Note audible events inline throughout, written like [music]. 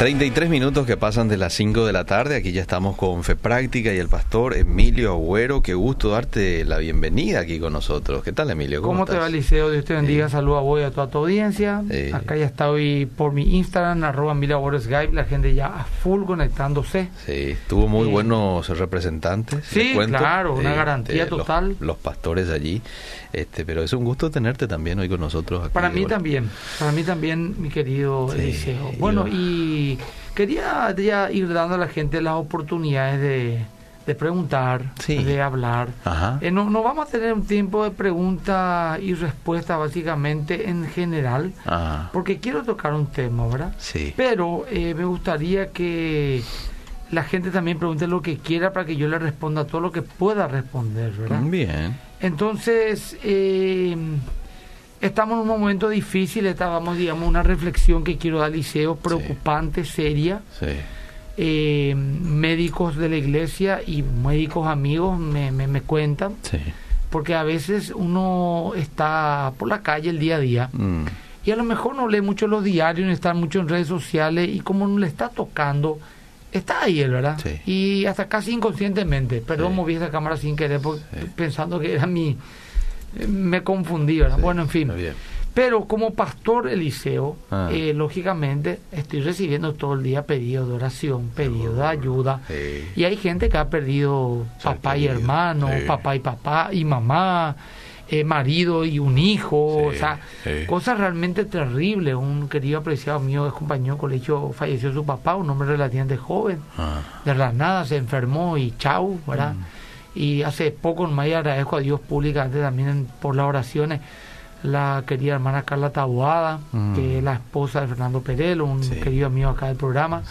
33 minutos que pasan de las 5 de la tarde, aquí ya estamos con Fe Práctica y el pastor Emilio Agüero, qué gusto darte la bienvenida aquí con nosotros. ¿Qué tal Emilio? ¿Cómo, te va Liceo? Dios te bendiga, saludos a vos y a toda tu audiencia. Acá ya está hoy por mi Instagram, arroba Emilio Agüero Skype, la gente ya a full conectándose. Sí, tuvo muy buenos representantes. Sí, claro, una garantía total. Los, pastores allí, este, pero es un gusto tenerte también hoy con nosotros. Aquí para mí también, para mí también, mi querido Eliseo. Bueno, y quería ya ir dando a la gente las oportunidades de, preguntar, de hablar. Eh, no, no, vamos a tener un tiempo de preguntas y respuestas básicamente en general, porque quiero tocar un tema, ¿verdad? Sí. Pero eh, me gustaría que la gente también pregunte lo que quiera para que yo le responda todo lo que pueda responder, ¿verdad? Bien. Entonces, eh, estamos en un momento difícil, estábamos, digamos, una reflexión que quiero dar, Liceo, preocupante, seria. Eh, médicos de la iglesia y médicos amigos me, me, cuentan, porque a veces uno está por la calle el día a día mm. y a lo mejor no lee mucho los diarios, no está mucho en redes sociales y como no le está tocando, está ahí él, ¿verdad? Y hasta casi inconscientemente, perdón, moví esa cámara sin querer pensando que era mi me confundí, ¿verdad? bueno, en fin. Pero como pastor Eliseo, ah. eh, lógicamente estoy recibiendo todo el día pedidos de oración, pedidos de ayuda. Y hay gente que ha perdido papá y hermano, papá y papá y mamá, eh, marido y un hijo, o sea, cosas realmente terribles. Un querido apreciado mío, de compañero de colegio, falleció su papá, un hombre relativamente joven. Ah. De la nada se enfermó y chau, ¿verdad? Mm. Y hace poco me agradezco a Dios públicamente también por las oraciones. La querida hermana Carla Taboada, mm. que es la esposa de Fernando Perelo, un querido amigo acá del programa.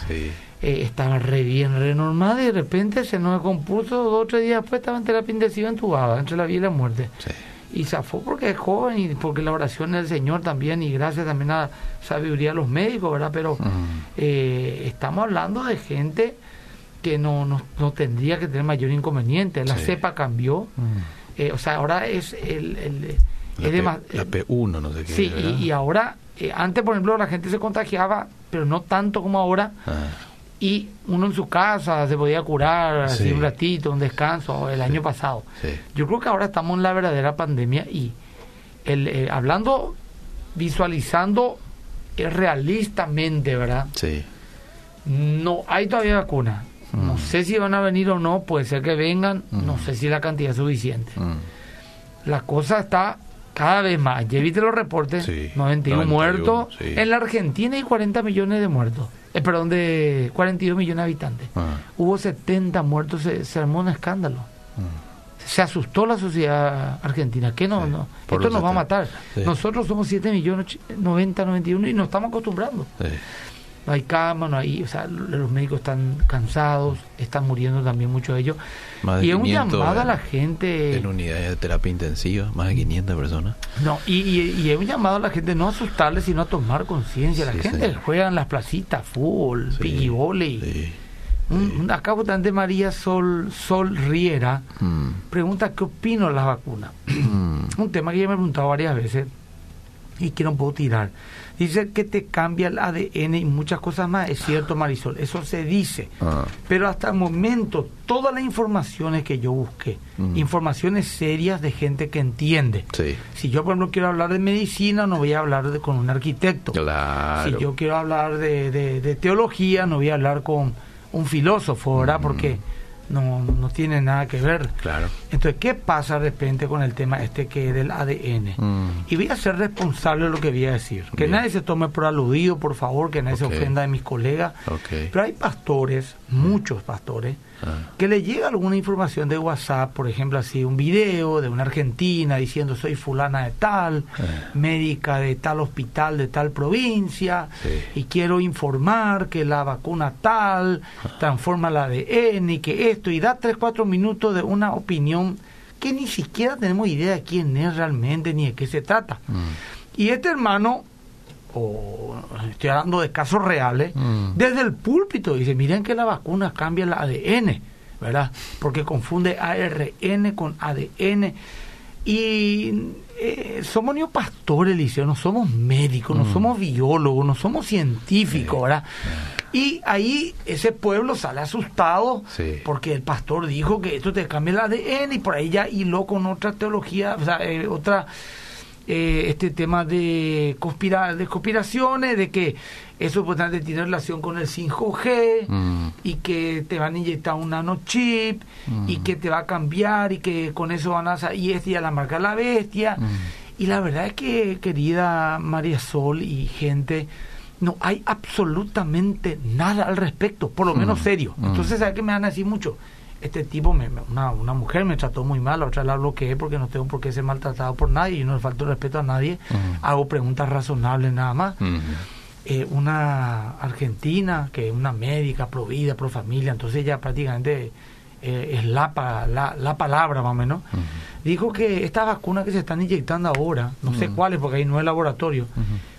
Eh, estaba re bien, renormada y de repente se nos compuso dos o tres días después estaba en terapia intensiva entubada, entre la vida y la muerte. Y se fue porque es joven y porque la oración del Señor también y gracias también a sabiduría de los médicos, ¿verdad? Pero eh, estamos hablando de gente que no, no, tendría que tener mayor inconveniente. La cepa cambió, mm. eh, o sea, ahora es el... el la, P, 1 no sé qué. Sí, y, ahora, eh, antes por ejemplo la gente se contagiaba, pero no tanto como ahora. Ah. Y uno en su casa se podía curar así un ratito, un descanso, el año pasado. Yo creo que ahora estamos en la verdadera pandemia y el, eh, hablando, visualizando realistamente, ¿verdad? Sí. No hay todavía vacuna no mm. sé si van a venir o no, puede ser que vengan, no mm. sé si la cantidad es suficiente. Mm. La cosa está cada vez más. Ya viste los reportes, 91, muertos. En la Argentina hay 40 millones de muertos. Eh, perdón, de 42 millones de habitantes. Ah. Hubo 70 muertos, se, armó un escándalo. Se asustó la sociedad argentina. que no? no esto nos va a matar. Nosotros somos 7 millones, 90, 91 y nos estamos acostumbrando no hay cama, no hay, o sea, los médicos están cansados, están muriendo también muchos de ellos. y es un llamado a la gente. En unidades de terapia intensiva, más de 500 personas. No, y, y, es un llamado a la gente no asustarle, sino a tomar conciencia. La gente juega en las placitas, fútbol, sí, volley. acá votante María Sol, Sol Riera mm. pregunta qué opino de las vacunas. Mm. un tema que ya me he preguntado varias veces y que no puedo tirar. Dice que te cambia el ADN y muchas cosas más. Es cierto, Marisol, eso se dice. Ah. Pero hasta el momento, todas las informaciones que yo busqué, mm. informaciones serias de gente que entiende. Si yo, por ejemplo, quiero hablar de medicina, no voy a hablar de, con un arquitecto. Si yo quiero hablar de, de, teología, no voy a hablar con un filósofo, ¿verdad? Mm. Porque no, no tiene nada que ver. Claro. Entonces, ¿qué pasa de repente con el tema este que es del ADN? Mm. Y voy a ser responsable de lo que voy a decir. Que nadie se tome por aludido, por favor, que nadie se ofenda de mis colegas. Pero hay pastores, muchos pastores, Ah. que le llega alguna información de WhatsApp, por ejemplo, así un video de una argentina diciendo soy fulana de tal, ah. médica de tal hospital de tal provincia, y quiero informar que la vacuna tal ah. transforma el ADN y que esto, y da tres, cuatro minutos de una opinión que ni siquiera tenemos idea de quién es realmente ni de qué se trata. Mm. Y este hermano o estoy hablando de casos reales, mm. desde el púlpito dice, miren que la vacuna cambia el ADN, ¿verdad? Porque confunde ARN con ADN. Y eh, somos neopastores, Liceo, no somos médicos, no mm. somos biólogos, no somos científicos, ¿verdad? Y ahí ese pueblo sale asustado porque el pastor dijo que esto te cambia el ADN y por ahí ya hiló con otra teología, o sea, eh, otra eh, este tema de, conspira, de conspiraciones, de que eso pues, tiene relación con el 5G mm. y que te van a inyectar un nanochip y mm. que te va a cambiar y que con eso van a y este ya la marca la bestia. Mm. Y la verdad es que, querida María Sol y gente, no hay absolutamente nada al respecto, por lo menos serio. Entonces, ¿sabes que me van a decir mucho? Este tipo, me, una, una, mujer me trató muy mal, la otra la bloqueé porque no tengo por qué ser maltratado por nadie y no le falto respeto a nadie. Hago preguntas razonables nada más. Eh, una argentina que es una médica, pro vida, pro familia, entonces ella prácticamente eh, es la, la, la, palabra más o menos, dijo que estas vacunas que se están inyectando ahora, no sé cuáles porque ahí no es laboratorio,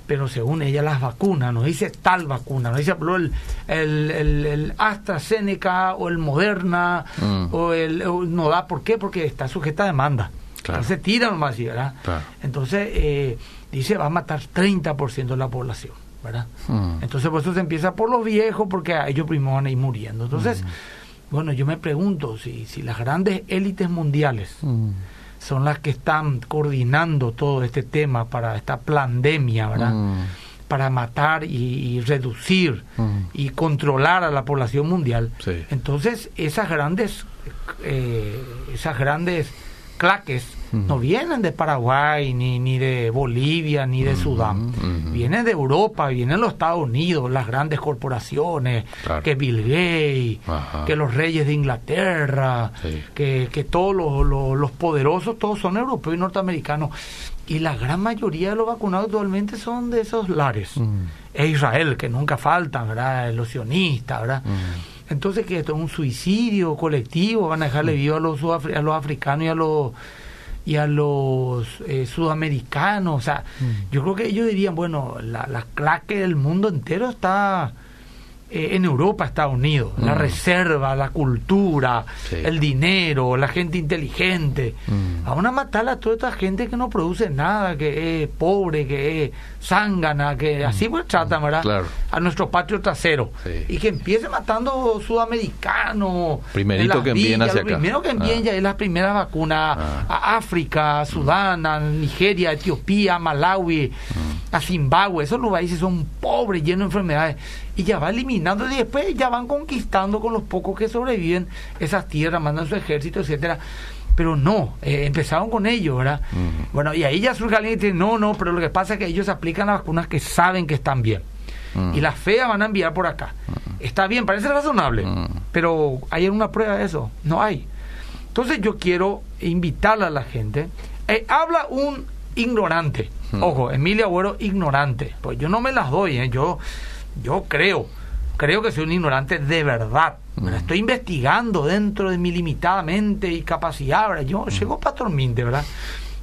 pero según ella las vacunas, no dice tal vacuna, no dice el, el, el, AstraZeneca o el Moderna mm. o el no da, ¿por qué? Porque está sujeta a demanda. Entonces tira nomás así, ¿verdad? Entonces eh, dice va a matar 30% de la población, ¿verdad? Mm. Entonces por eso se empieza por los viejos porque a ellos primero van a ir muriendo. Entonces, mm. bueno, yo me pregunto si, si las grandes élites mundiales son las que están coordinando todo este tema para esta pandemia, ¿verdad? Mm. Para matar y, reducir mm. y controlar a la población mundial. Entonces, esas grandes, eh, esas grandes claques no vienen de Paraguay, ni, ni de Bolivia, ni de Sudán. Vienen de Europa, vienen los Estados Unidos, las grandes corporaciones, que Bill Gates, que los reyes de Inglaterra, que, que todos los, los, poderosos, todos son europeos y norteamericanos. Y la gran mayoría de los vacunados actualmente son de esos lares. Es Israel, que nunca faltan, ¿verdad? Los sionistas, ¿verdad? Entonces, que esto es un suicidio colectivo, van a dejarle vivo a los, a los africanos y a los y a los eh, sudamericanos. O sea, mm. yo creo que ellos dirían, bueno, la, la claque del mundo entero está eh, en Europa, Estados Unidos. La mm. reserva, la cultura, el dinero, la gente inteligente. Mm. Van a matar a toda esta gente que no produce nada, que es pobre, que es zángana, que mm. así pues tratan, ¿verdad? A nuestro patrio trasero. Y que empiece matando sudamericanos. Primerito que envíen hacia acá. Primero que envíen ah. ya es las primeras vacunas ah. a África, a Sudán, a Nigeria, Etiopía, Malawi, a Zimbabue. Esos países son pobres, llenos de enfermedades y ya va eliminando y después ya van conquistando con los pocos que sobreviven esas tierras, mandan su ejército, etcétera. Pero no, eh, empezaron con ellos, ¿verdad? Bueno, y ahí ya surge alguien y dice, no, no, pero lo que pasa es que ellos aplican las vacunas que saben que están bien. Y las feas van a enviar por acá. Está bien, parece razonable, pero ¿hay una prueba de eso? No hay. Entonces yo quiero invitar a la gente. Eh, habla un ignorante. Ojo, Emilia Agüero, ignorante. Pues yo no me las doy, ¿eh? yo yo creo, creo que soy un ignorante de verdad. Me estoy investigando dentro de mi limitada mente y capacidad, ¿verdad? Yo llego Pastor Minte, ¿verdad?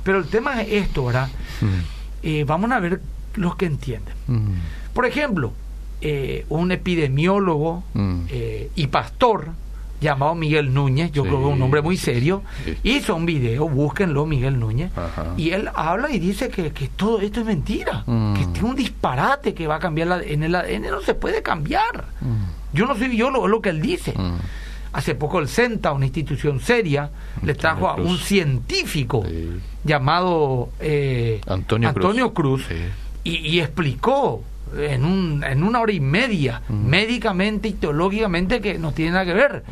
Pero el tema es esto, ¿verdad? Eh, vamos a ver los que entienden. Por ejemplo, eh, un epidemiólogo eh, y pastor llamado Miguel Núñez, yo creo que es un hombre muy serio, hizo un video, búsquenlo, Miguel Núñez, y él habla y dice que, todo esto es mentira, mm. que es un disparate que va a cambiar la, en el ADN, no se puede cambiar. Mm. Yo no soy biólogo, es lo que él dice. Mm. Hace poco el CENTA, una institución seria, le trajo a un científico llamado eh, Antonio, Cruz, y explicó en, un, en una hora y media, médicamente y teológicamente, que no tiene nada que ver.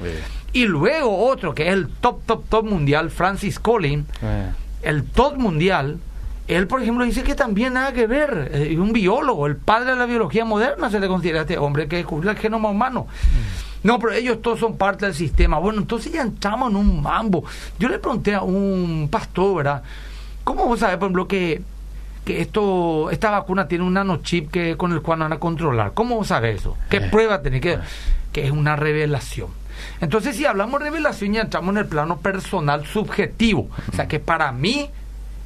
Y luego otro, que es el top, top, top mundial, Francis Collins, el top mundial, él, por ejemplo, dice que también nada que ver. Eh, un biólogo, el padre de la biología moderna se le considera a este hombre que descubrió el genoma humano. No, pero ellos todos son parte del sistema. Bueno, entonces ya entramos en un mambo. Yo le pregunté a un pastor, ¿verdad? ¿Cómo vos sabés, por ejemplo, que que esto esta vacuna tiene un nanochip que con el cual van a controlar. ¿Cómo sabe eso? ¿Qué eh. prueba tiene que que es una revelación? Entonces, si hablamos de revelación, ya entramos en el plano personal subjetivo. O sea, que para mí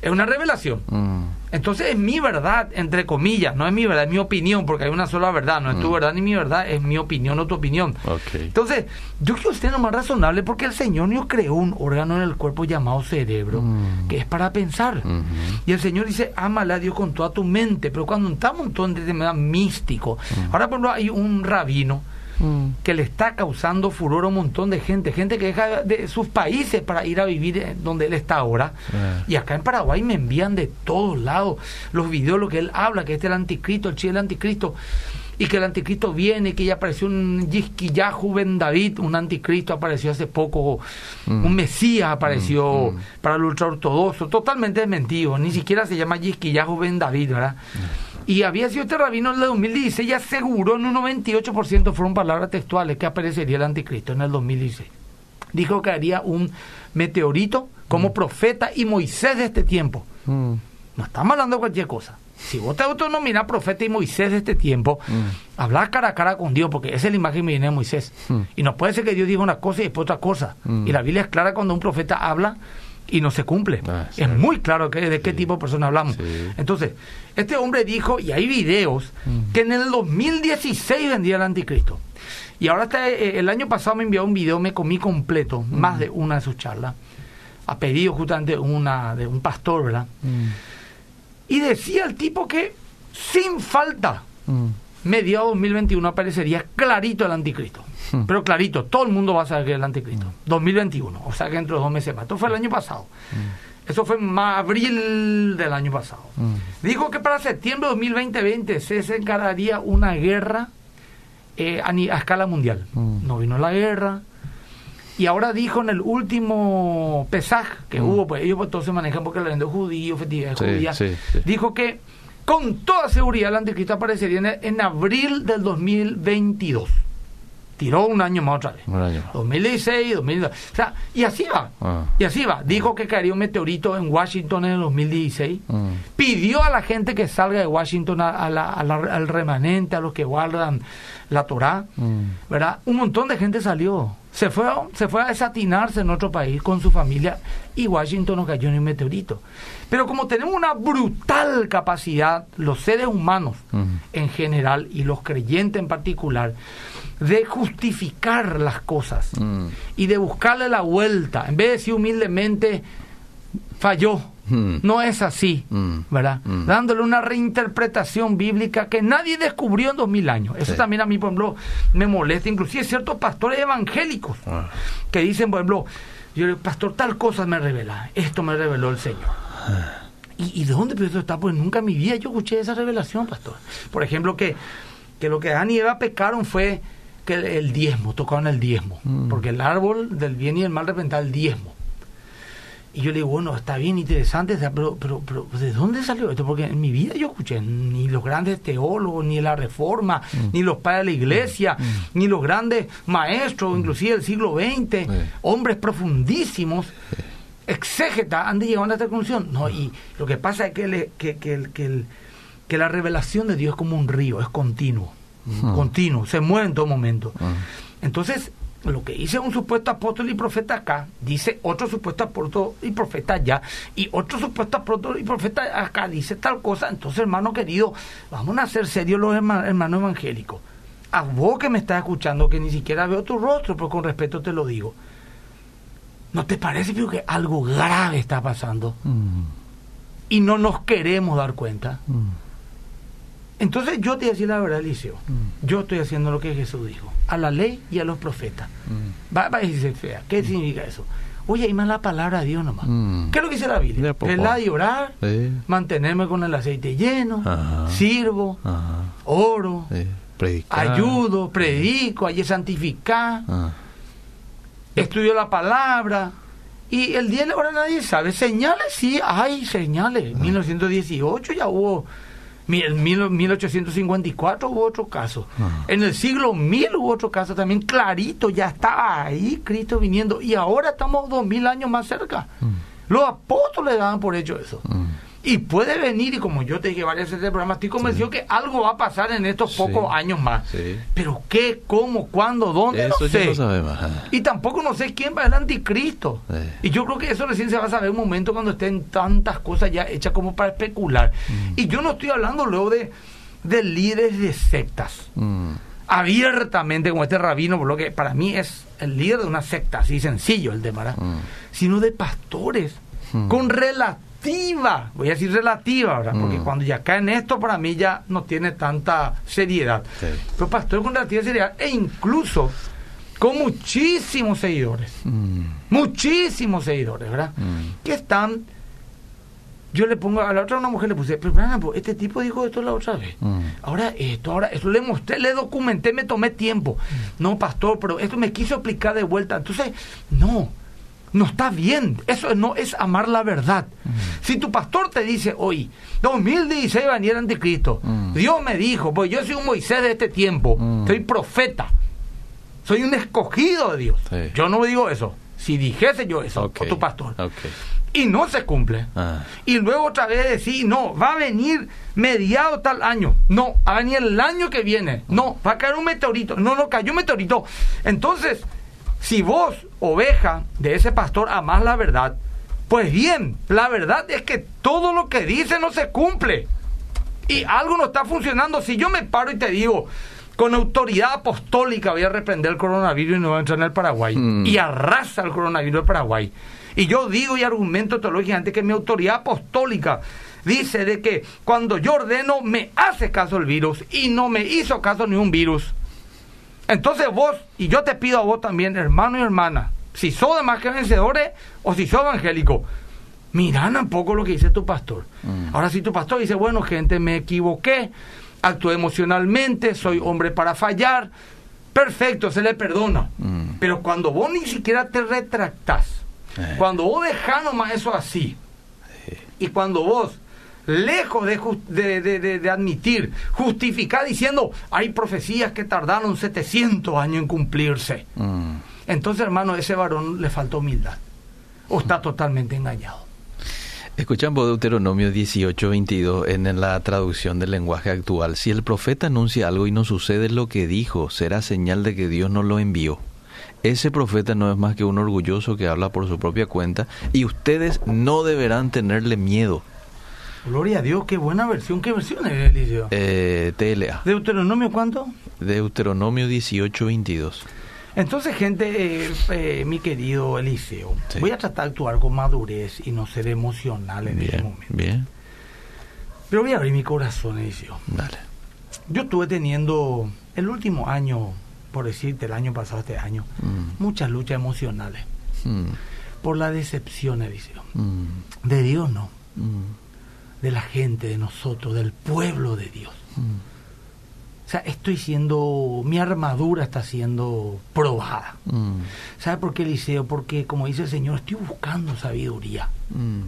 es una revelación. Mm. Entonces es mi verdad, entre comillas, no es mi verdad, es mi opinión, porque hay una sola verdad, no es tu mm. verdad ni mi verdad, es mi opinión o tu opinión. Entonces, yo quiero ser lo más razonable porque el Señor nos creó un órgano en el cuerpo llamado cerebro, mm. que es para pensar. Y el Señor dice, ámale a Dios con toda tu mente, pero cuando un montón de temas místico, mm. ahora por ejemplo hay un rabino, Mm. que le está causando furor a un montón de gente, gente que deja de sus países para ir a vivir donde él está ahora. Ah. Y acá en Paraguay me envían de todos lados los videos, lo que él habla, que este es el anticristo, el chile del anticristo y que el anticristo viene, que ya apareció un Yisquiyahu Ben David, un anticristo apareció hace poco, mm. un Mesías apareció mm, para el ultraortodoxo, totalmente desmentido, ni siquiera se llama Yisquiyahu Ben David, ¿verdad? Y había sido este rabino en el 2016 y aseguró en un 98% fueron palabras textuales que aparecería el anticristo en el 2016. Dijo que haría un meteorito como mm. profeta y Moisés de este tiempo. Mm. No estamos hablando de cualquier cosa. Si vos te autonominas profeta y Moisés de este tiempo, mm. hablar cara a cara con Dios, porque esa es la imagen que viene de Moisés. Y no puede ser que Dios diga una cosa y después otra cosa. Y la Biblia es clara cuando un profeta habla y no se cumple. Ah, es muy claro que, de qué tipo de persona hablamos. Entonces, este hombre dijo, y hay videos, que en el 2016 vendía el anticristo. Y ahora está, eh, el año pasado me envió un video, me comí completo, más de una de sus charlas, a pedido justamente una, de un pastor, ¿verdad? Y decía el tipo que sin falta, mediados 2021 aparecería clarito el anticristo. Hmm. Pero clarito, todo el mundo va a saber que es el anticristo. 2021, hmm. o sea que dentro de dos meses más. Esto fue el año pasado. Hmm. Eso fue en abril del año pasado. Dijo que para septiembre de 2020 se encargaría una guerra eh, a, escala mundial. No vino la guerra. Y ahora dijo en el último pesaj que hubo, pues ellos pues, todos se manejan porque la lengua judío, festividades judías, dijo que con toda seguridad el anticristo aparecería en, en abril del 2022 tiró un año más otra vez. Un año. 2016, 2012. O sea, y así va. Ah. Y así va. Dijo que caería un meteorito en Washington en el 2016. Mm. Pidió a la gente que salga de Washington al remanente, a los que guardan la Torá. Mm. ¿Verdad? Un montón de gente salió. Se fue, se fue a desatinarse en otro país con su familia y Washington no cayó en un meteorito. Pero como tenemos una brutal capacidad, los seres humanos en general y los creyentes en particular, de justificar las cosas mm. y de buscarle la vuelta, en vez de decir humildemente, falló. Mm. No es así, mm. ¿verdad? Dándole una reinterpretación bíblica que nadie descubrió en dos mil años. Eso también a mí, por ejemplo, me molesta. Inclusive ciertos pastores evangélicos ah. que dicen, por ejemplo, yo pastor, tal cosa me revela. Esto me reveló el Señor. Ah. ¿Y, de dónde pero está? Pues nunca en mi vida yo escuché esa revelación, pastor. Por ejemplo, que, que lo que Adán y Eva pecaron fue que el, diezmo, tocaron el diezmo, mm. porque el árbol del bien y el mal representa el diezmo. Y yo le digo, bueno, está bien interesante, pero, pero, pero ¿de dónde salió esto? Porque en mi vida yo escuché ni los grandes teólogos, ni la reforma, mm. ni los padres de la iglesia, mm. ni los grandes maestros, inclusive del siglo XX, hombres profundísimos, exégetas, han llegado a esta conclusión. No, y lo que pasa es que, que, que, que la revelación de Dios es como un río, es continuo continuo, se mueve en todo momento. Entonces, lo que dice un supuesto apóstol y profeta acá, dice otro supuesto apóstol y profeta allá, y otro supuesto apóstol y profeta acá dice tal cosa. Entonces, hermano querido, vamos a hacer serios los hermanos evangélicos. A vos que me estás escuchando, que ni siquiera veo tu rostro, pero con respeto te lo digo. ¿No te parece que algo grave está pasando? Mm. Y no nos queremos dar cuenta. Mm. Entonces yo te voy a decir la verdad, Eliseo. Mm. Yo estoy haciendo lo que Jesús dijo. A la ley y a los profetas. Mm. Va, a decirse fea. ¿Qué significa eso? Oye, hay más la palabra de Dios nomás. ¿Qué es lo que dice la Biblia? La de orar, mantenerme con el aceite lleno, sirvo, oro, ayudo, predico, ayer santificar, estudio la palabra. Y el día de la hora nadie sabe. Señales, sí, hay señales. En 1918 ya hubo en 1854 hubo otro caso. En el siglo 1000 hubo otro caso también clarito, ya estaba ahí Cristo viniendo. Y ahora estamos dos mil años más cerca. Mm. Los apóstoles daban por hecho eso. Mm. Y puede venir, y como yo te dije varias veces en el programa, estoy convencido que algo va a pasar en estos pocos años más. Pero qué, cómo, cuándo, dónde, eso no sé. Y tampoco no sé quién va a ser el anticristo. Y yo creo que eso recién se va a saber un momento cuando estén tantas cosas ya hechas como para especular. Mm. Y yo no estoy hablando luego de, de líderes de sectas. Mm. Abiertamente, como este rabino, por lo que para mí es el líder de una secta, así sencillo el tema, mm. sino de pastores con relación voy a decir relativa, ahora Porque mm. cuando ya cae en esto, para mí ya no tiene tanta seriedad. Pero pastor con relativa seriedad e incluso con muchísimos seguidores, mm. muchísimos seguidores, ¿verdad? Mm. Que están, yo le pongo, a la otra una mujer le puse, pero este tipo dijo esto la otra vez, ahora esto, ahora eso le mostré, le documenté, me tomé tiempo. No, pastor, pero esto me quiso explicar de vuelta. Entonces, no no está bien. Eso no es amar la verdad. Si tu pastor te dice hoy, 2016 va a venir anticristo, Dios me dijo, pues yo soy un Moisés de este tiempo, soy profeta, soy un escogido de Dios. Yo no digo eso. Si dijese yo eso, o tu pastor. Y no se cumple. Ah. Y luego otra vez decir, no, va a venir mediado tal año. No, va a venir el año que viene. No, va a caer un meteorito. No, no cayó un meteorito. Entonces, si vos, oveja de ese pastor, amás la verdad, pues bien, la verdad es que todo lo que dice no se cumple. Y algo no está funcionando. Si yo me paro y te digo, con autoridad apostólica voy a reprender el coronavirus y no voy a entrar en el Paraguay. Mm. Y arrasa el coronavirus del Paraguay. Y yo digo y argumento teológicamente que mi autoridad apostólica dice de que cuando yo ordeno me hace caso el virus y no me hizo caso ni un virus. Entonces vos, y yo te pido a vos también, hermano y hermana, si sos de más que vencedores o si sos evangélico, miran un poco lo que dice tu pastor. Mm. Ahora si tu pastor dice, bueno, gente, me equivoqué, actué emocionalmente, soy hombre para fallar, perfecto, se le perdona. Mm. Pero cuando vos ni siquiera te retractás, eh. cuando vos dejás nomás eso así, y cuando vos lejos de, de, de, admitir, justificar diciendo, hay profecías que tardaron 700 años en cumplirse. Mm. Entonces, hermano, ese varón le faltó humildad. O está totalmente engañado. Escuchamos Deuteronomio 18, 22 en la traducción del lenguaje actual. Si el profeta anuncia algo y no sucede lo que dijo, será señal de que Dios no lo envió. Ese profeta no es más que un orgulloso que habla por su propia cuenta y ustedes no deberán tenerle miedo Gloria a Dios, qué buena versión. ¿Qué versión es, Eliseo? Eh, TLA. ¿Deuteronomio cuánto? Deuteronomio 18, 22. Entonces, gente, eh, eh, mi querido Eliseo, voy a tratar de actuar con madurez y no ser emocional en este momento. Bien. Pero voy a abrir mi corazón, Eliseo. Dale. Yo estuve teniendo el último año, por decirte, el año pasado, este año, mm. muchas luchas emocionales. Mm. Por la decepción, Eliseo. Mm. De Dios no de la gente, de nosotros, del pueblo de Dios. Mm. O sea, estoy siendo, mi armadura está siendo probada. Mm. ¿Sabe por qué, Eliseo? Porque, como dice el Señor, estoy buscando sabiduría. Mm.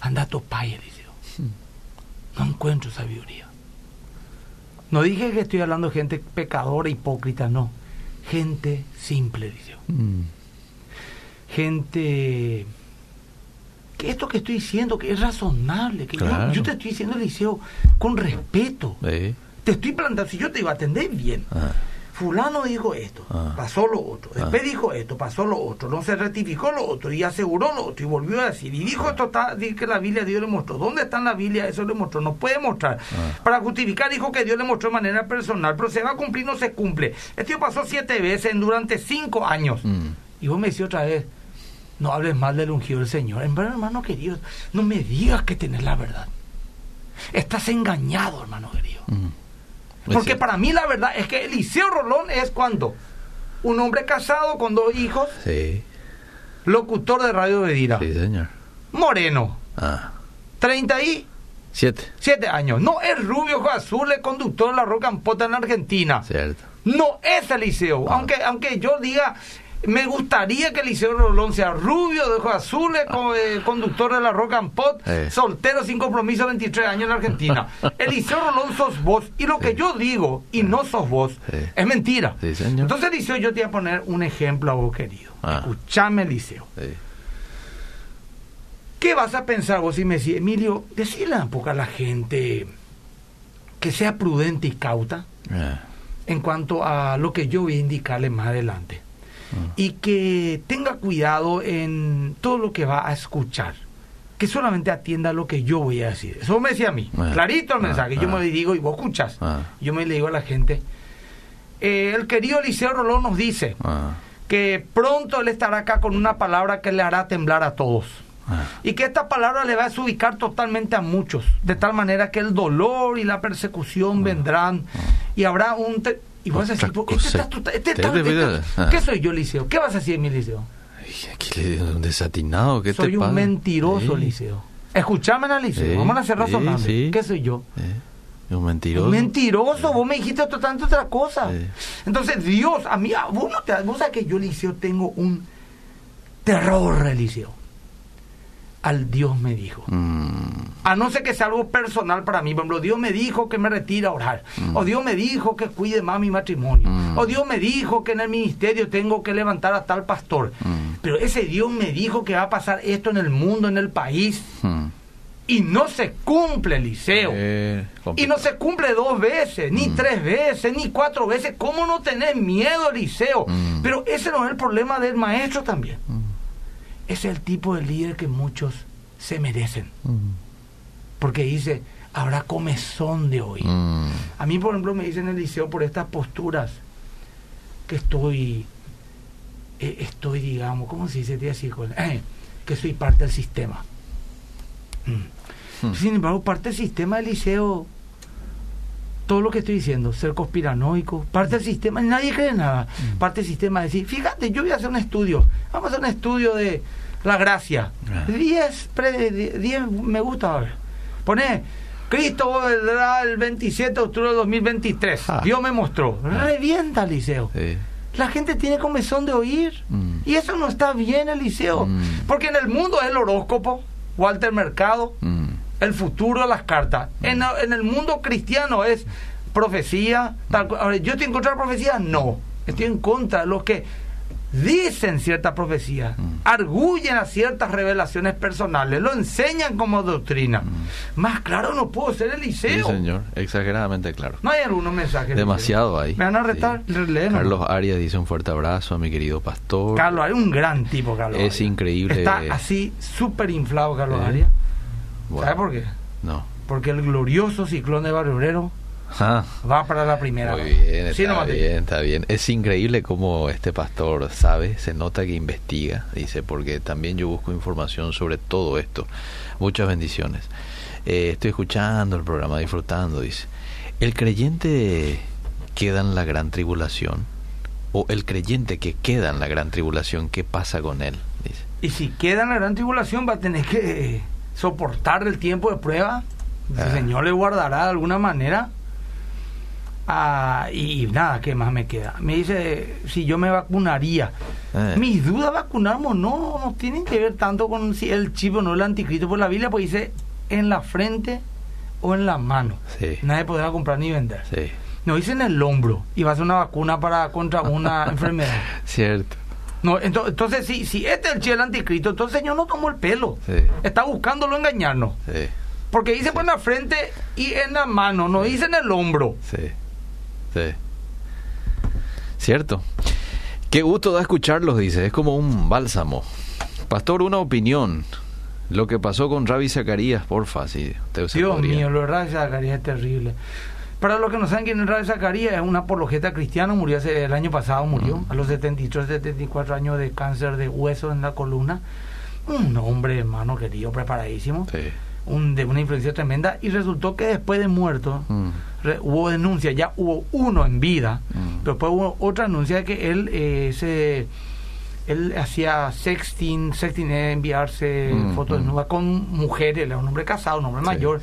Anda a topay, Eliseo. No encuentro sabiduría. No dije que estoy hablando de gente pecadora, hipócrita, no. Gente simple, Eliseo. Gente esto que estoy diciendo, que es razonable, que yo, te estoy diciendo, Eliseo, con respeto. Te estoy plantando, si yo te iba a atender bien. Ah. Fulano dijo esto, ah. pasó lo otro, ah. después dijo esto, pasó lo otro, no se rectificó lo otro y aseguró lo otro y volvió a decir y dijo esto está, que la Biblia Dios le mostró. ¿Dónde está en la Biblia? Eso le mostró, no puede mostrar. Para justificar dijo que Dios le mostró de manera personal, pero se va a cumplir, no se cumple. Esto pasó siete veces durante cinco años. Mm. Y vos me decís otra vez, no hables mal del ungido del Señor. En verdad, hermano querido, no me digas que tenés la verdad. Estás engañado, hermano querido. Porque para mí la verdad es que Eliseo Rolón es cuando un hombre casado con dos hijos, sí. locutor de Radio Bedira. Sí, señor. Moreno. Ah. 30 y... Siete. Siete años. No es rubio, ojo azul, es conductor de la Roca Ampota en Argentina. Cierto. No es Eliseo. Ah. Aunque, aunque yo diga, me gustaría que Eliseo Rolón sea rubio, de ojos azules, eh, conductor de la Rock and Pot, soltero sin compromiso, 23 años en Argentina. [laughs] Eliseo Rolón sos vos. Y lo que yo digo, y no sos vos, es mentira. Entonces, Eliseo, yo te voy a poner un ejemplo a vos, querido. Ah. Escuchame, Eliseo. ¿Qué vas a pensar vos si me decís, Emilio, decirle un poco a la gente que sea prudente y cauta eh. en cuanto a lo que yo voy a indicarle más adelante? Ah. Y que tenga cuidado en todo lo que va a escuchar. Que solamente atienda lo que yo voy a decir. Eso me decía a mí. Eh. Clarito el ah, mensaje. yo ah. me digo y vos escuchas. Yo me le digo a la gente. Eh, el querido Eliseo Rolón nos dice que pronto él estará acá con una palabra que le hará temblar a todos. Ah. Y que esta palabra le va a desubicar totalmente a muchos, de tal manera que el dolor y la persecución ah. vendrán ah. y habrá un... y vas a decir, este ¿qué soy yo, Liceo? ¿Qué vas a decir, mi Liceo? Aquí le un desatinado, ¿qué Soy un mentiroso, Liceo. Escuchame, Liceo, vamos a hacer razonable. ¿Qué soy yo? Un mentiroso. mentiroso, vos me dijiste totalmente otra cosa. Entonces, Dios, a mí, vos no te vos sabes que yo, Liceo, tengo un terror religioso al Dios me dijo. Mm. A no ser que sea algo personal para mí. Por ejemplo, Dios me dijo que me retire a orar. Mm. O Dios me dijo que cuide más mi matrimonio. Mm. O Dios me dijo que en el ministerio tengo que levantar a tal pastor. Pero ese Dios me dijo que va a pasar esto en el mundo, en el país. Y no se cumple, Eliseo. Eh, y no se cumple dos veces, ni tres veces, ni cuatro veces. ¿Cómo no tener miedo, Eliseo? Pero ese no es el problema del maestro también es el tipo de líder que muchos se merecen. Mm. Porque dice, habrá comezón de hoy. Mm. A mí, por ejemplo, me dicen en el liceo por estas posturas que estoy, eh, estoy, digamos, ¿cómo se dice? Así, eh, que soy parte del sistema. Mm. Sin embargo, parte del sistema del liceo, todo lo que estoy diciendo, ser conspiranoico, parte del sistema, nadie cree nada. Parte del sistema decir, fíjate, yo voy a hacer un estudio, vamos a hacer un estudio de la gracia. 10 ah. me gusta. ahora. Pone, Cristo vendrá el 27 de octubre de 2023. Ah. Dios me mostró. Ah. Revienta, Liceo. La gente tiene comezón de oír. Mm. Y eso no está bien, Eliseo. Mm. Porque en el mundo es el horóscopo, Walter Mercado, mm. el futuro, las cartas. En, en, el mundo cristiano es profecía. Ahora, ¿yo estoy en contra de la profecía? No. Estoy en contra de los que dicen ciertas profecías, mm. arguyen a ciertas revelaciones personales, lo enseñan como doctrina. Mm. Más claro no puedo ser Eliseo. Sí, señor, exageradamente claro. No hay algunos mensajes. Demasiado ahí. Me van a retar, Carlos Arias dice un fuerte abrazo a mi querido pastor. Carlos, hay un gran tipo, Carlos. Es increíble. Está así súper inflado, Carlos Arias. ¿Sabe por qué? No. Porque el glorioso ciclón de Barrio Obrero Va para la primera. Muy bien, está bien, está bien. Es increíble cómo este pastor sabe, se nota que investiga, dice, porque también yo busco información sobre todo esto. Muchas bendiciones. Eh, estoy escuchando el programa, disfrutando, dice. ¿El creyente queda en la gran tribulación? ¿O el creyente que queda en la gran tribulación, qué pasa con él? Dice. Y si queda en la gran tribulación, va a tener que soportar el tiempo de prueba. El ah. Señor le guardará de alguna manera Ah, y nada, ¿qué más me queda? Me dice si yo me vacunaría. Eh. Mis dudas vacunamos no, no tienen que ver tanto con si el chip o no el anticristo por la Biblia, pues dice en la frente o en la mano. Nadie podrá comprar ni vender. No dice en el hombro y va a ser una vacuna para contra una [laughs] enfermedad. Cierto. No, entonces, si, si este es el chip del anticristo, entonces el Señor no tomó el pelo. Está buscándolo engañarnos. Porque dice pues en la frente y en la mano, no dice en el hombro. Sí. Sí. Cierto. Qué gusto da escucharlos, dice. Es como un bálsamo. Pastor, una opinión. Lo que pasó con Ravi Zacarías, porfa. Si Dios mío, lo de Ravi Zacarías es terrible. Para los que no saben quién es Ravi Zacarías, es una apologeta cristiana. Murió hace, el año pasado, murió a los 73, 74 años de cáncer de hueso en la columna. Un hombre, hermano querido, preparadísimo. Sí un, de una influencia tremenda y resultó que después de muerto mm. Hubo denuncia, ya hubo uno en vida, mm. pero después hubo otra denuncia de que él eh, se él hacía sexting, sexting es enviarse mm, fotos desnudas con mujeres, era un hombre casado, un hombre mayor,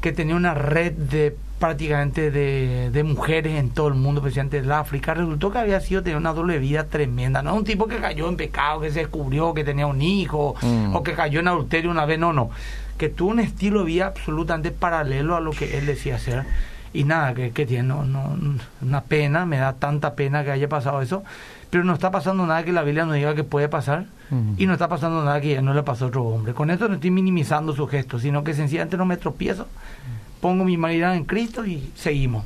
que tenía una red de prácticamente de, de, mujeres en todo el mundo, especialmente en África, resultó que había sido tenía una doble vida tremenda, no un tipo que cayó en pecado, que se descubrió que tenía un hijo, o que cayó en adulterio una vez, no, no. Que tuvo un estilo de vida absolutamente paralelo a lo que él decía hacer Y nada, que, que tiene no, no, una pena, me da tanta pena que haya pasado eso, pero no está pasando nada que la Biblia nos diga que puede pasar. Y no está pasando nada que ya no le pasó a otro hombre. Con esto no estoy minimizando su gesto, sino que sencillamente no me tropiezo, pongo mi humanidad en Cristo y seguimos.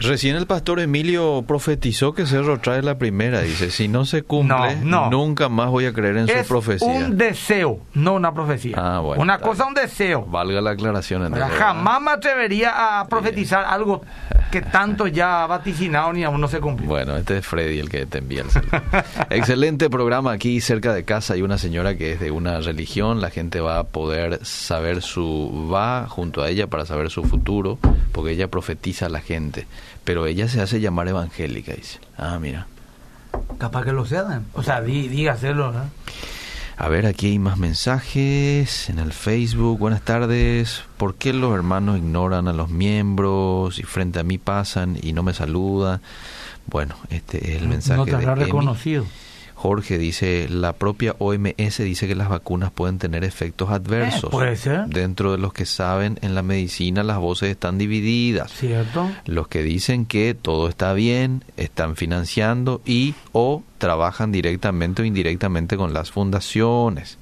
Recién el pastor Emilio profetizó que Cerro trae la primera, dice, si no se cumple, nunca más voy a creer en su profecía. un deseo, no una profecía. Ah, una cosa, un deseo. Valga la aclaración. jamás me atrevería a profetizar algo que tanto ya ha vaticinado ni aún no se cumple. Bueno, este es Freddy el que te envía el celular. [laughs] Excelente programa aquí cerca de casa. Hay una señora que es de una religión, la gente va a poder saber su... va junto a ella para saber su futuro, porque ella profetiza a la gente pero ella se hace llamar evangélica, dice. Ah, mira. Capaz que lo sean. O sea, dígaselo, ¿no? A ver, aquí hay más mensajes en el Facebook. Buenas tardes. ¿Por qué los hermanos ignoran a los miembros y frente a mí pasan y no me saludan? Bueno, este es el mensaje. No te habrá reconocido. Jorge dice, la propia OMS dice que las vacunas pueden tener efectos adversos. Eh, puede ser. Dentro de los que saben en la medicina las voces están divididas. Cierto. Los que dicen que todo está bien, están financiando y o trabajan directamente o indirectamente con las fundaciones.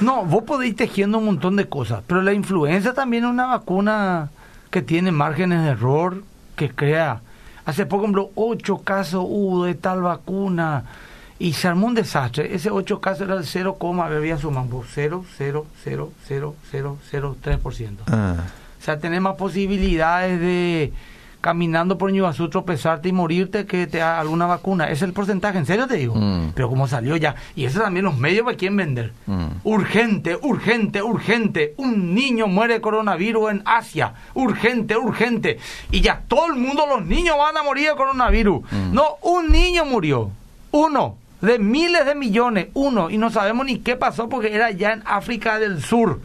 No, vos podéis tejiendo un montón de cosas, pero la influenza también es una vacuna que tiene márgenes de error, que crea Hace poco, ejemplo, ocho casos hubo de tal vacuna y se armó un desastre. Ese ocho casos era el 0, había sumado 0, 0, 0, 0, 0, 0, 3%. Ah. O sea, tenés más posibilidades de caminando por Ñuazú tropezarte y morirte que te haga alguna vacuna. Es el porcentaje, en serio te digo. Mm. Pero como salió ya. Y eso también los medios para quién vender. Mm. Urgente, urgente, urgente. Un niño muere de coronavirus en Asia. Urgente, urgente. Y ya todo el mundo, los niños van a morir de coronavirus. Mm. No, un niño murió. Uno. De miles de millones. Uno. Y no sabemos ni qué pasó porque era ya en África del Sur.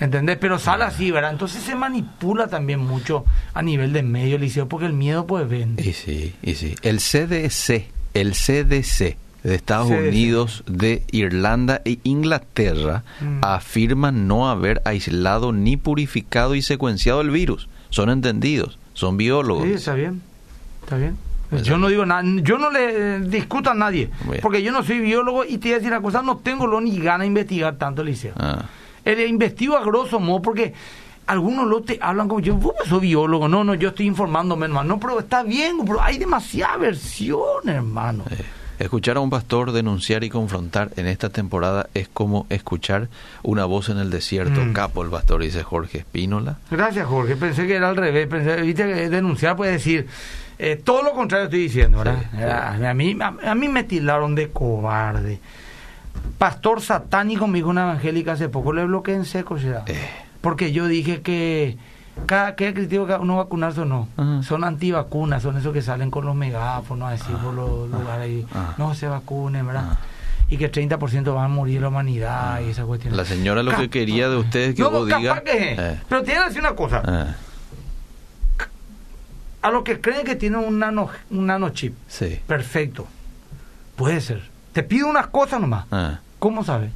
¿Entendés? Pero sale así, ¿verdad? Entonces se manipula también mucho a nivel de medio, liceo, porque el miedo pues vende. Y sí, y sí. El CDC, el CDC de Estados Unidos, de Irlanda e Inglaterra mm. afirman no haber aislado ni purificado y secuenciado el virus. Son entendidos, son biólogos. Sí, está bien, está bien. Pues yo no digo nada, yo no le discuto a nadie, porque yo no soy biólogo y te voy a decir una cosa, no tengo lo ni ganas de investigar tanto, Liceo. Ah. El investigo a grosso modo, porque algunos lo te hablan como yo, vos soy biólogo, no, no, yo estoy informándome, hermano, no, pero está bien, pero hay demasiada versión, hermano. Eh, escuchar a un pastor denunciar y confrontar en esta temporada es como escuchar una voz en el desierto. Mm. Capo el pastor, dice Jorge Espínola. Gracias, Jorge. Pensé que era al revés. Pensé, viste que denunciar puede decir eh, todo lo contrario estoy diciendo, ¿verdad? A, mí, a, mí me tildaron de cobarde pastor satánico, me dijo una evangélica hace poco, le bloqueé en seco, ya. Eh. Porque yo dije que cada que critico que uno vacunarse o no, son antivacunas, son esos que salen con los megáfonos, así por los lugares, y, no se vacunen, ¿verdad? Y que 30% van a morir la humanidad y esa cuestión. La señora lo que quería de ustedes que no, vos diga... Eh. Pero tiene que decir una cosa. Eh. A los que creen que tienen un nano, un nanochip, sí. perfecto, puede ser. Te pido unas cosas nomás. Ah. ¿Cómo sabes?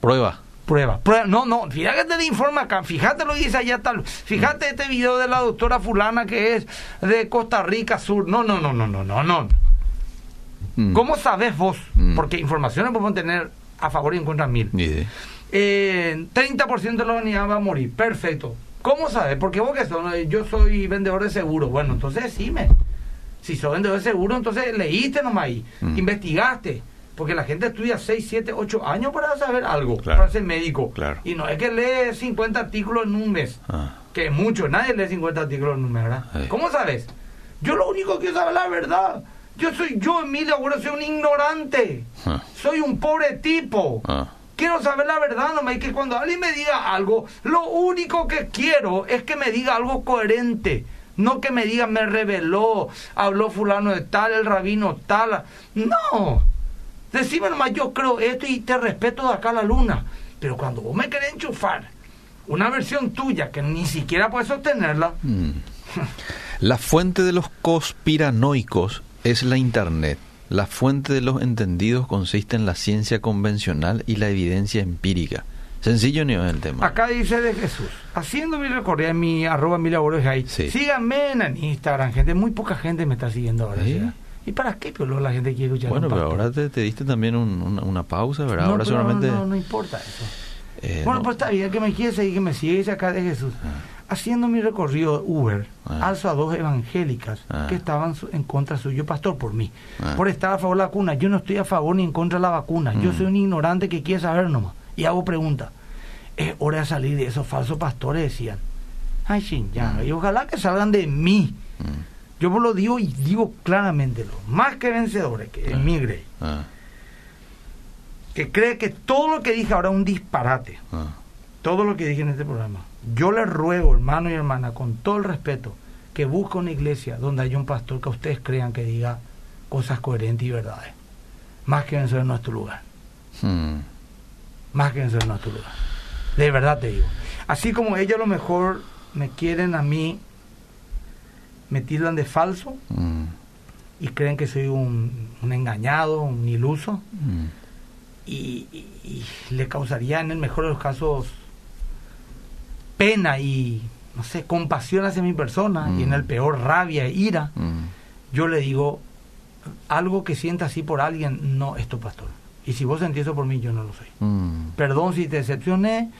Prueba. Prueba, prueba. No, no, fíjate te informa acá, fíjate lo que dice allá tal. Fíjate este video de la doctora fulana que es de Costa Rica Sur. No, no, no, no, no, no, no. Mm. ¿Cómo sabes vos? Mm. Porque informaciones podemos tener a favor y en contra mil. Eh, 30% de la humanidad va a morir. Perfecto. ¿Cómo sabes? Porque vos que son, yo soy vendedor de seguros. Bueno, entonces decime. Si sos vendedor de seguro, entonces leíste nomás ahí, mm. investigaste porque la gente estudia 6, 7, 8 años para saber algo, para ser médico. Y no es que lee 50 artículos en un mes, ah. que es mucho, nadie lee 50 artículos en un mes, ¿verdad? ¿Cómo sabes? Yo lo único que saber la verdad. Yo soy yo, Emilio, ahora soy un ignorante. Ah. Soy un pobre tipo. Ah. Quiero saber la verdad, no me que cuando alguien me diga algo, lo único que quiero es que me diga algo coherente. No que me diga, me reveló, habló fulano de tal, el rabino tal. No, Decime nomás, yo creo esto y te respeto de acá a la luna. Pero cuando vos me querés enchufar una versión tuya que ni siquiera puedes sostenerla. Mm. [laughs] La fuente de los conspiranoicos es la Internet. La fuente de los entendidos consiste en la ciencia convencional y la evidencia empírica. Sencillo ni el tema. Acá dice de Jesús, haciendo mi recorrido en mi arroba mi labor ahí. Sí. Síganme en Instagram, gente. Muy poca gente me está siguiendo ahora. ¿Y para qué pero la gente quiere escuchar Bueno, pero ahora te, diste también una, pausa, ¿verdad? ahora solamente... No, no, importa eso. Eh, bueno, pues está bien, que me quiere seguir, que me sigue acá de Jesús. Ah. Haciendo mi recorrido Uber, ah. alzo a dos evangélicas ah. que estaban en contra suyo, pastor, por mí. Por estar a favor de la vacuna. Yo no estoy a favor ni en contra de la vacuna. Yo mm. soy un ignorante que quiere saber nomás. Y hago preguntas es hora de salir de esos falsos pastores, decían. Ay, sí, ya, mm. y ojalá que salgan de mí. Mm. Yo lo digo y digo claramente, lo más que vencedores, que emigre, ah. ah. que cree que todo lo que dije ahora es un disparate. Ah. Todo lo que dije en este programa. Yo les ruego, hermano y hermana, con todo el respeto, que busque una iglesia donde haya un pastor que ustedes crean que diga cosas coherentes y verdades. Más que vencer en nuestro lugar. Hmm. Más que vencer en nuestro lugar. De verdad te digo. Así como ellos a lo mejor me quieren a mí, me tildan de falso mm. y creen que soy un, engañado, un iluso. Mm. Y, le causaría en el mejor de los casos pena y, no sé, compasión hacia mi persona y en el mm. peor rabia e ira. Yo le digo, algo que sienta así por alguien, no es tu pastor. Y si vos sentís eso por mí, yo no lo soy. Mm. Perdón si te decepcioné.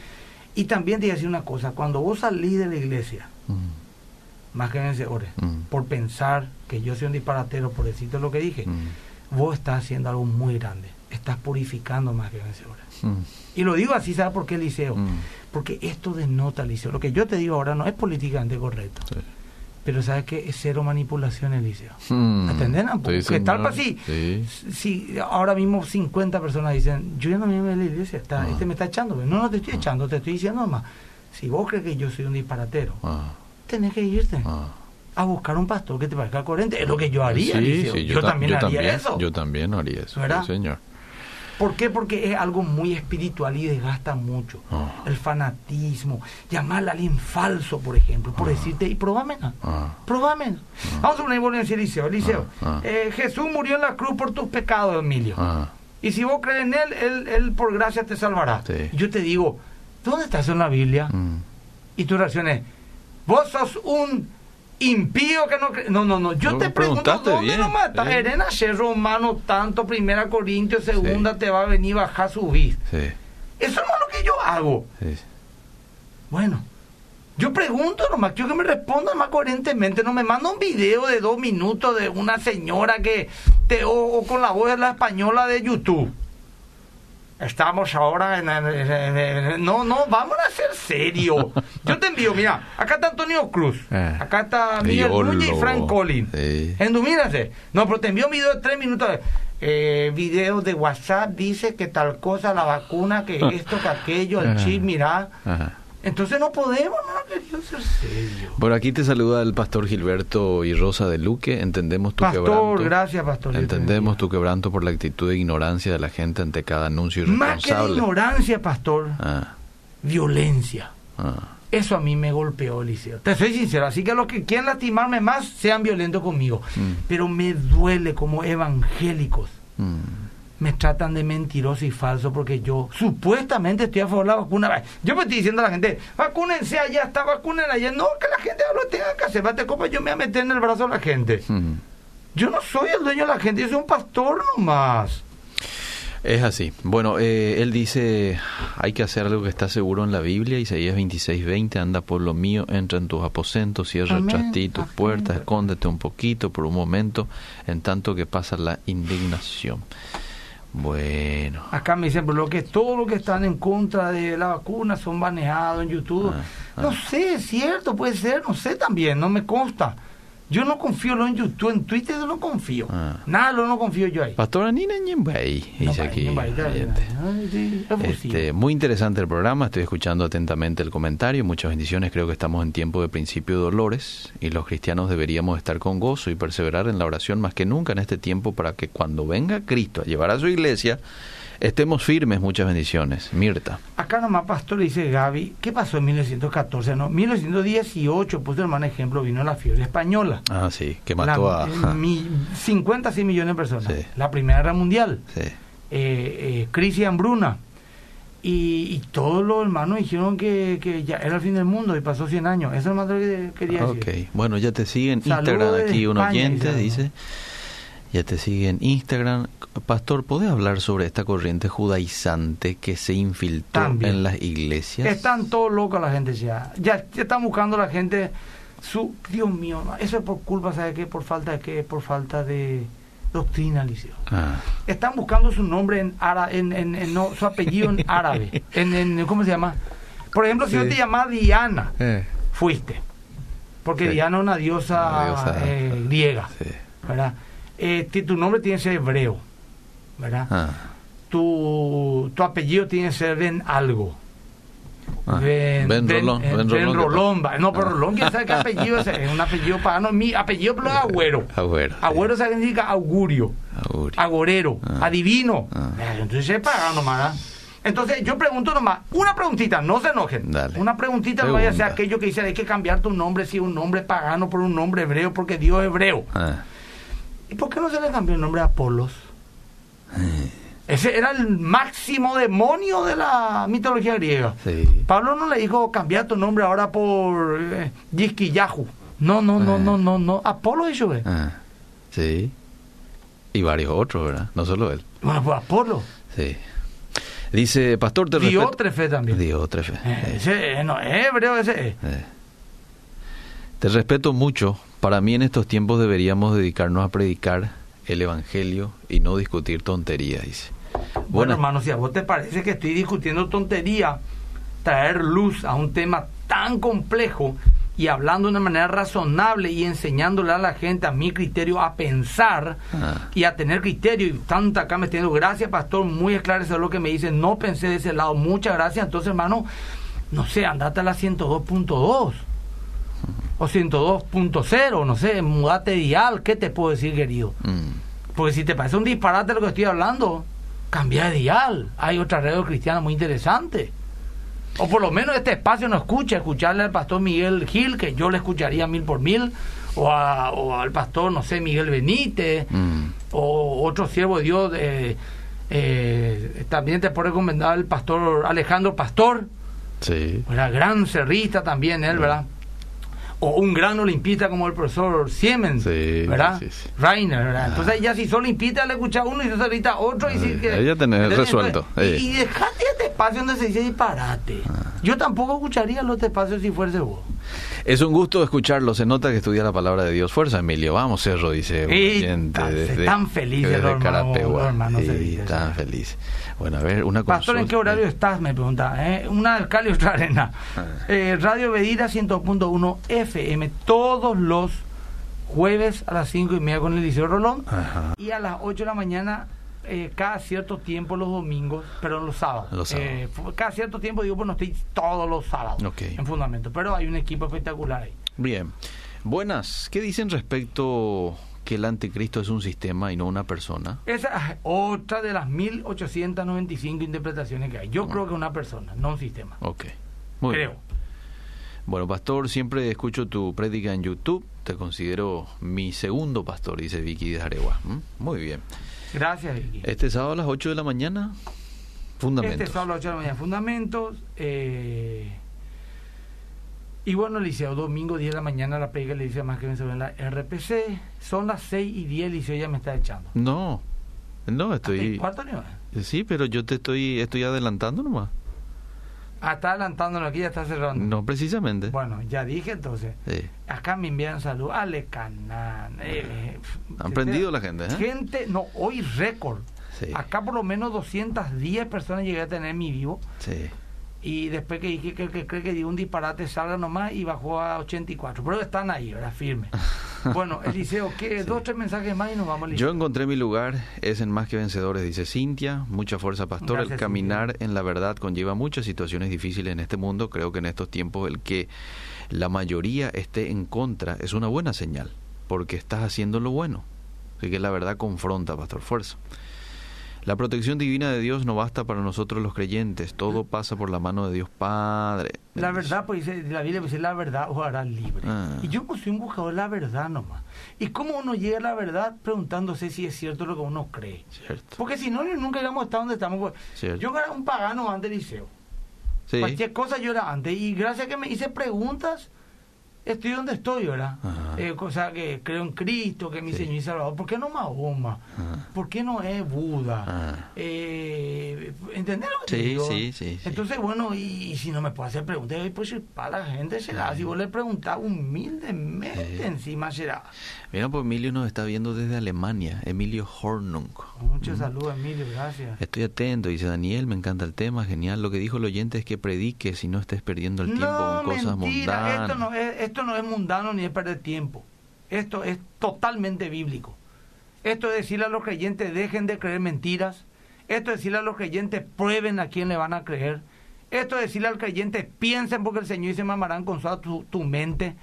Y también te voy a decir una cosa, cuando vos salís de la iglesia, mm. más que vencedores, mm. por pensar que yo soy un disparatero, por decirte lo que dije, vos estás haciendo algo muy grande. Estás purificando más que vencedores. Y lo digo así, ¿sabes por qué Liceo? Porque esto denota Liceo. Lo que yo te digo ahora no es políticamente correcto. Pero ¿sabes qué? Es cero manipulación, Eliseo. Hmm. Porque tal para si, si ahora mismo 50 personas dicen, yo ya no me voy a la iglesia, está, ah. este me está echando. No, no te estoy ah. echando, te estoy diciendo nomás. Si vos crees que yo soy un disparatero, ah. tenés que irte a buscar un pastor que te parezca coherente. Es lo que yo haría, Eliseo. yo, también haría eso. Yo también haría eso, señor. ¿Por qué? Porque es algo muy espiritual y desgasta mucho. Ah. El fanatismo, llamar a alguien falso, por ejemplo, por ah. decirte, y probame, ah. probame. Vamos a poner en Eliseo. Eliseo, eh, Jesús murió en la cruz por tus pecados, Emilio. Y si vos crees en él, él, por gracia te salvará. yo te digo, ¿dónde estás en la Biblia? Mm. Y tu reacción es, vos sos un impío que no no no no yo te pregunto dónde lo matas eh. Erena Romano tanto primera Corintios segunda te va a venir bajar subir sí. eso no es lo que yo hago. Bueno yo pregunto nomás quiero que me responda más coherentemente no me manda un video de dos minutos de una señora que te o con la voz de la española de YouTube Estamos ahora en, No, no, vamos a ser serio. [laughs] Yo te envío, mira, acá está Antonio Cruz, eh. acá está Miguel Núñez y Frank Collins. Sí. No, pero te envío un video de tres minutos. Eh, video de WhatsApp dice que tal cosa, la vacuna, que [laughs] esto, que aquello, el chip, mira. Entonces no podemos, no querido ser serio. Por aquí te saluda el pastor Gilberto y Rosa de Luque. Entendemos tu pastor, quebranto. gracias, pastor. Entendemos tu quebranto por la actitud de ignorancia de la gente ante cada anuncio irresponsable. Más que de ignorancia, pastor. Ah. Violencia. Ah. Eso a mí me golpeó, Eliseo. Te soy sincero. Así que los que quieran lastimarme más, sean violentos conmigo. Mm. Pero me duele como evangélicos. Mm me tratan de mentiroso y falso porque yo supuestamente estoy a favor de la vacuna. Yo me estoy diciendo a la gente, vacúnense allá, está vacunen allá. No, que la gente lo tenga que hacer. Bate copa, yo me voy a meter en el brazo a la gente. Yo no soy el dueño de la gente, yo soy un pastor nomás. Es así. Bueno, eh, él dice, hay que hacer algo que está seguro en la Biblia, Isaías 26:20, anda por lo mío, entra en tus aposentos, cierra tras ti tus puertas, escóndete un poquito por un momento, en tanto que pasa la indignación. Bueno. Acá me dicen, lo que todo lo que están en contra de la vacuna son baneados en YouTube. Ah, ah. No sé, es cierto, puede ser, no sé también, no me consta. Yo no confío lo en YouTube, en Twitter no confío. Ah. Nada lo no confío yo ahí. Pastora Nina dice aquí. Este, muy interesante el programa, estoy escuchando atentamente el comentario. Muchas bendiciones, creo que estamos en tiempo de principio de dolores y los cristianos deberíamos estar con gozo y perseverar en la oración más que nunca en este tiempo para que cuando venga Cristo a llevar a su iglesia, Estemos firmes, muchas bendiciones. Mirta. Acá nomás, pastor, dice Gaby, ¿qué pasó en 1914? No, 1918, pues hermano ejemplo, vino la fiebre española. Ah, sí, que mató a... 50, 100 millones de personas. La Primera Guerra Mundial. Sí. Eh, eh, crisis y hambruna. Y, todos los hermanos dijeron que, que, ya era el fin del mundo y pasó 100 años. Eso es lo que quería decir. Ok, bueno, ya te siguen Instagram aquí un oyente, dice. Ya te sigue en Instagram. Pastor, ¿podés hablar sobre esta corriente judaizante que se infiltró en las iglesias? Están todos locos la gente ya. Ya, están buscando la gente su... Dios mío, eso es por culpa, ¿sabe qué? Por falta de qué? Por falta de doctrina, Liceo. Ah. Están buscando su nombre en, árabe, en, no, su apellido en [laughs] árabe. En, ¿Cómo se llama? Por ejemplo, si yo te llamaba Diana, eh. fuiste. Porque Diana es una diosa, eh, griega. ¿Verdad? Eh, tu nombre tiene que ser hebreo, ¿verdad? Ah. Tu, tu apellido tiene que ser en algo. Ah. Ben, ben, Rolón. Ben, Rolón. No, pero Rolón, ¿quién sabe qué apellido es? Es un apellido pagano. Mi apellido es Agüero. [laughs] Agüero. Agüero significa augurio. Augurio. Agorero. Ah. Adivino. Ah. Entonces es pagano, más. Entonces yo pregunto nomás, una preguntita, no se enojen. Dale. Una preguntita no vaya a ser aquello que dice hay que cambiar tu nombre si un nombre pagano por un nombre hebreo porque Dios es hebreo. ¿Y por qué no se le cambió el nombre a Apolos? Eh. Ese era el máximo demonio de la mitología griega. Pablo no le dijo cambiar tu nombre ahora por eh, No, no, no, no, no, no. Apolo ¿eh? Ah, sí. Y varios otros, ¿verdad? No solo él. Bueno, pues Apolo. Sí. Dice, pastor, te Diótrefe también. Diótrefe. Eh, ese, no, es hebreo ese. Te respeto mucho. Para mí en estos tiempos deberíamos dedicarnos a predicar el Evangelio y no discutir tonterías, dice. Bueno, hermano, si a vos te parece que estoy discutiendo tontería, traer luz a un tema tan complejo y hablando de una manera razonable y enseñándole a la gente, a mi criterio, a pensar ah. y a tener criterio. Y tanta acá me teniendo, gracias, pastor, muy esclarecedor lo que me dice. No pensé de ese lado, muchas gracias. Entonces, hermano, no sé, andate a la 102.2 o 102.0, no sé, mudate dial, ¿qué te puedo decir, querido? Mm. Porque si te parece un disparate lo que estoy hablando, cambia de dial. Hay otra radio cristiana muy interesante. O por lo menos este espacio no escucha, escucharle al pastor Miguel Gil, que yo le escucharía mil por mil, o, al pastor, no sé, Miguel Benítez, mm. o otro siervo de Dios. Eh, eh, también te puedo recomendar el pastor Alejandro Pastor. Sí. Era gran cerrista también él, ¿verdad? O un gran olimpista como el profesor Siemens, ¿verdad? Rainer, ¿verdad? Ah. Entonces ya si son olimpistas le escucha uno y se ahorita otro y si que, ya tenés resuelto. y, dejate este espacio donde se dice disparate. Ah. Yo tampoco escucharía los espacios si fuese vos. Es un gusto escucharlo, se nota que estudia la palabra de Dios. Fuerza, Emilio, vamos, Cerro, dice. Y tan, feliz el hermano, tan feliz. Bueno, a ver, una cosa. Pastor, ¿en qué horario estás? Me pregunta. ¿eh? Una alcalde y otra arena. Ah. Eh, Radio Bedira 100.1 FM, todos los jueves a las 5 y media con el Liceo Rolón. Y a las 8 de la mañana eh, cada cierto tiempo los domingos, pero los sábados. Los sábados. cada cierto tiempo digo, bueno, estoy todos los sábados en fundamento, pero hay un equipo espectacular ahí. Bien. Buenas, ¿qué dicen respecto que el anticristo es un sistema y no una persona? Esa es otra de las 1895 interpretaciones que hay. Yo creo que una persona, no un sistema. Ok. Muy creo. Bueno, pastor, siempre escucho tu prédica en YouTube. Te considero mi segundo pastor, dice Vicky de Aregua. ¿Mm? Muy bien. Gracias, Vicky. Este sábado a las 8 de la mañana, fundamentos. Este sábado a las 8 de la mañana, fundamentos. Eh, y bueno, Liceo, domingo 10 de la mañana la pega le dice más que me en la RPC. Son las 6 y 10, Liceo ya me está echando. No, no, estoy... ¿Cuarto nivel? Sí, pero yo te estoy, estoy adelantando nomás. Ah, está adelantándolo aquí, ya está cerrando. No, precisamente. Bueno, ya dije entonces. Acá me envían salud. Ale Canán. Eh, Han prendido la gente, ¿eh? Gente, no, hoy récord. Acá por lo menos 210 personas llegué a tener mi vivo. Sí y después que dije que cree que, dio un disparate salga nomás y bajó a 84 pero están ahí ¿verdad? firme [laughs] bueno Eliseo ¿qué? [laughs] dos tres mensajes más y nos vamos yo encontré mi lugar es en más que vencedores dice Cintia. Mucha fuerza pastor. El caminar en la verdad conlleva muchas situaciones difíciles en este mundo. Creo que en estos tiempos el que la mayoría esté en contra es una buena señal porque estás haciendo lo bueno. Así que la verdad confronta pastor. Fuerza La protección divina de Dios no basta para nosotros los creyentes, todo pasa por la mano de Dios Padre. La verdad, pues la Biblia dice, la verdad os hará libre. Ah. Y yo pues soy un buscador de la verdad nomás. ¿Y cómo uno llega a la verdad? Preguntándose si es cierto lo que uno cree. Cierto. Porque si no, nunca íbamos a estar donde estamos. Pues, Cierto. Yo era un pagano antes del liceo. Sí. Cualquier cosa yo era antes. Y gracias a que me hice preguntas, estoy donde estoy ahora. Eh, cosa que creo en Cristo, que es mi Sí. Señor y Salvador. ¿Por qué no Mahoma? Ajá. ¿Por qué no es Buda? Eh, ¿Entendés lo que Sí, te digo? sí, sí. Entonces, bueno, y, y si no me puede hacer preguntas, pues para la gente será. Si vos le preguntás humildemente Sí. encima será. Mira, pues Emilio nos está viendo desde Alemania, Emilio Hornung. Muchos saludos, Emilio, gracias. Estoy atento, dice Daniel, me encanta el tema, genial. Lo que dijo el oyente es que predique si no estés perdiendo el tiempo no, con cosas mentira, mundanas. esto no, es, esto no es mundano ni es perder tiempo. Esto es totalmente bíblico. Esto es decirle a los creyentes dejen de creer mentiras. Esto es decirle a los creyentes prueben a quién le van a creer. Esto es decirle al creyente piensen porque el Señor dice mamarán con su, tu, tu mente.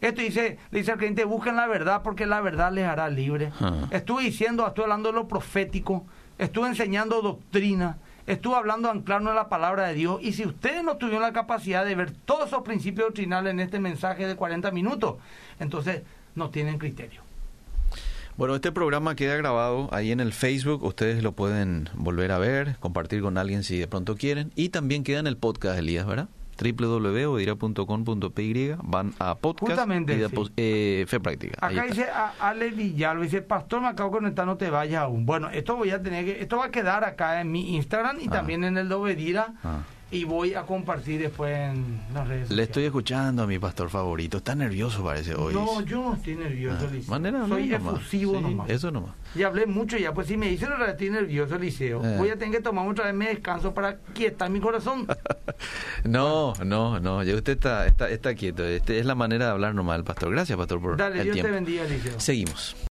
Esto dice, le dice al creyente busquen la verdad porque la verdad les hará libre. Ah. Estuve diciendo, estuve hablando de lo profético, estuve enseñando doctrina, estuve hablando de anclarnos en la palabra de Dios. Y si ustedes no tuvieron la capacidad de ver todos esos principios doctrinales en este mensaje de 40 minutos, entonces no tienen criterio. Bueno, este programa queda grabado ahí en el Facebook. Ustedes lo pueden volver a ver, compartir con alguien si de pronto quieren. Y también queda en el podcast, Elías, ¿verdad? www.odira.com.py van a podcast Justamente, y de sí. eh, fe práctica. Acá dice a Ale Villalba, dice, pastor, me acabo de conectar, no te vayas aún. Bueno, esto voy a tener que, esto va a quedar acá en mi Instagram y Ah. también en el de Obedira Ah. Y voy a compartir después en las redes Le sociales. estoy escuchando a mi pastor favorito. Está nervioso parece hoy. No, yo no estoy nervioso, Ah, Liceo. manera Soy nomás. efusivo Sí, nomás. Eso nomás. Y hablé mucho ya, pues si me dicen que estoy nervioso, Liceo, Eh. voy a tener que tomar otra vez mi descanso para quietar mi corazón. [laughs] No, no, no. Ya usted está, está, está quieto. Este es la manera de hablar nomás del pastor. Gracias, pastor, por Dale, el Dios tiempo. te bendiga, Liceo. Seguimos.